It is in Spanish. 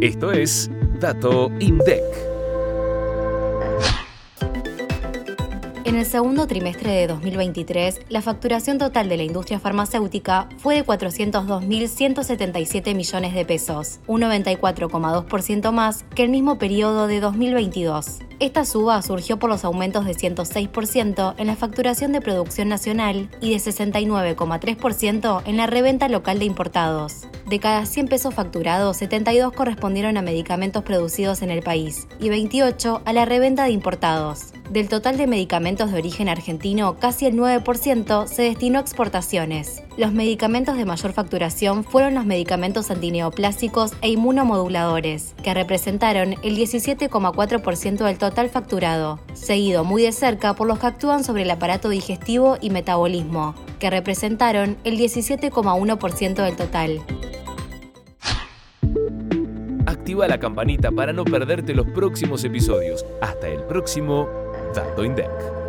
Esto es Dato INDEC. En el segundo trimestre de 2023, la facturación total de la industria farmacéutica fue de 402.177 millones de pesos, un 94,2% más que el mismo periodo de 2022. Esta suba surgió por los aumentos de 106% en la facturación de producción nacional y de 69,3% en la reventa local de importados. De cada 100 pesos facturados, 72 correspondieron a medicamentos producidos en el país y 28 a la reventa de importados. Del total de medicamentos de origen argentino, casi el 9% se destinó a exportaciones. Los medicamentos de mayor facturación fueron los medicamentos antineoplásicos e inmunomoduladores, que representaron el 17,4% del total facturado, seguido muy de cerca por los que actúan sobre el aparato digestivo y metabolismo, que representaron el 17,1% del total. Activa la campanita para no perderte los próximos episodios. Hasta el próximo Dato INDEC.